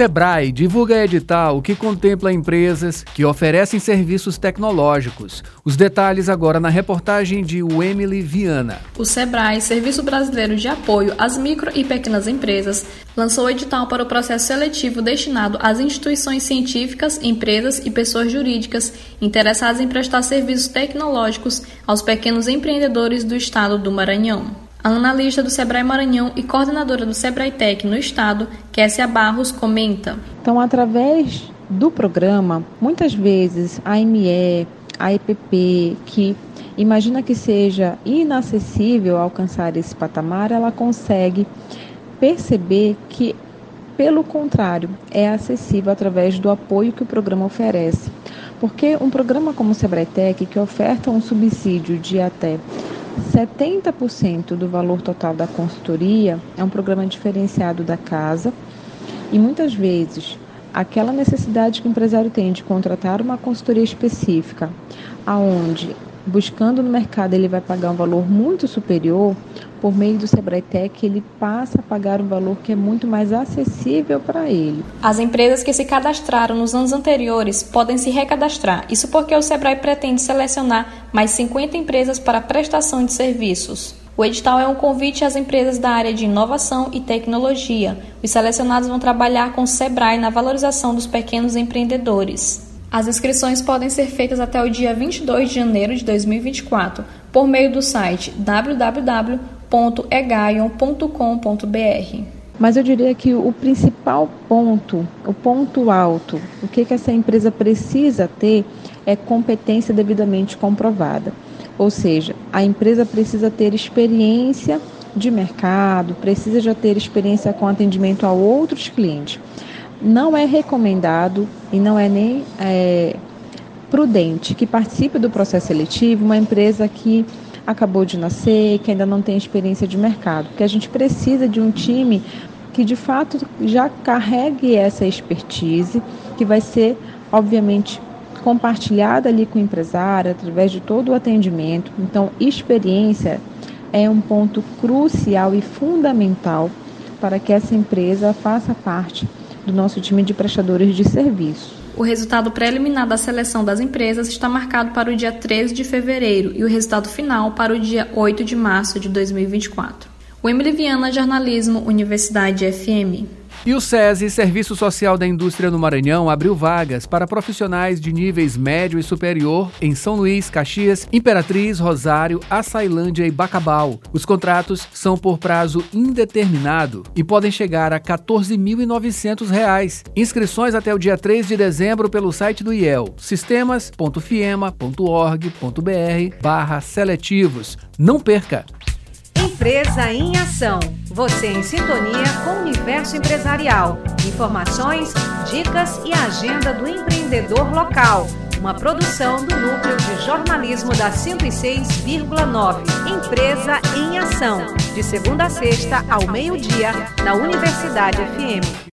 Sebrae divulga edital que contempla empresas que oferecem serviços tecnológicos. Os detalhes agora na reportagem de Emily Viana. O Sebrae, Serviço Brasileiro de Apoio às Micro e Pequenas Empresas, lançou o edital para o processo seletivo destinado às instituições científicas, empresas e pessoas jurídicas interessadas em prestar serviços tecnológicos aos pequenos empreendedores do estado do Maranhão. A analista do Sebrae Maranhão e coordenadora do Sebrae Tech no estado, Kessia Barros, comenta. Então, através do programa, muitas vezes a ME, a EPP, que imagina que seja inacessível alcançar esse patamar, ela consegue perceber que, pelo contrário, é acessível através do apoio que o programa oferece. Porque um programa como o Sebrae Tech, que oferta um subsídio de até 70% do valor total da consultoria é um programa diferenciado da casa e muitas vezes aquela necessidade que o empresário tem de contratar uma consultoria específica, aonde buscando no mercado ele vai pagar um valor muito superior, por meio do Sebrae Tech, ele passa a pagar um valor que é muito mais acessível para ele. As empresas que se cadastraram nos anos anteriores podem se recadastrar. Isso porque o Sebrae pretende selecionar mais 50 empresas para prestação de serviços. O edital é um convite às empresas da área de inovação e tecnologia. Os selecionados vão trabalhar com o Sebrae na valorização dos pequenos empreendedores. As inscrições podem ser feitas até o dia 22 de janeiro de 2024 por meio do site www.egaion.com.br. Mas eu diria que o principal ponto, o ponto alto, o que, que essa empresa precisa ter é competência devidamente comprovada. Ou seja, a empresa precisa ter experiência de mercado, precisa já ter experiência com atendimento a outros clientes não é recomendado e não é nem é, prudente que participe do processo seletivo uma empresa que acabou de nascer, que ainda não tem experiência de mercado, porque a gente precisa de um time que de fato já carregue essa expertise, que vai ser, obviamente, compartilhada ali com o empresário através de todo o atendimento. Então, experiência é um ponto crucial e fundamental para que essa empresa faça parte do nosso time de prestadores de serviço. O resultado preliminar da seleção das empresas está marcado para o dia 13 de fevereiro e o resultado final para o dia 8 de março de 2024. O Emily Viana, Jornalismo, Universidade FM. E o SESI, Serviço Social da Indústria no Maranhão, abriu vagas para profissionais de níveis médio e superior em São Luís, Caxias, Imperatriz, Rosário, Açailândia e Bacabal. Os contratos são por prazo indeterminado e podem chegar a R$ 14.900. Inscrições até o dia 3 de dezembro pelo site do IEL, sistemas.fiema.org.br barra seletivos. Não perca! Empresa em Ação. Você em sintonia com o universo empresarial. Informações, dicas e agenda do empreendedor local. Uma produção do Núcleo de Jornalismo da 106,9. Empresa em Ação. De segunda a sexta, ao meio-dia, na Universidade FM.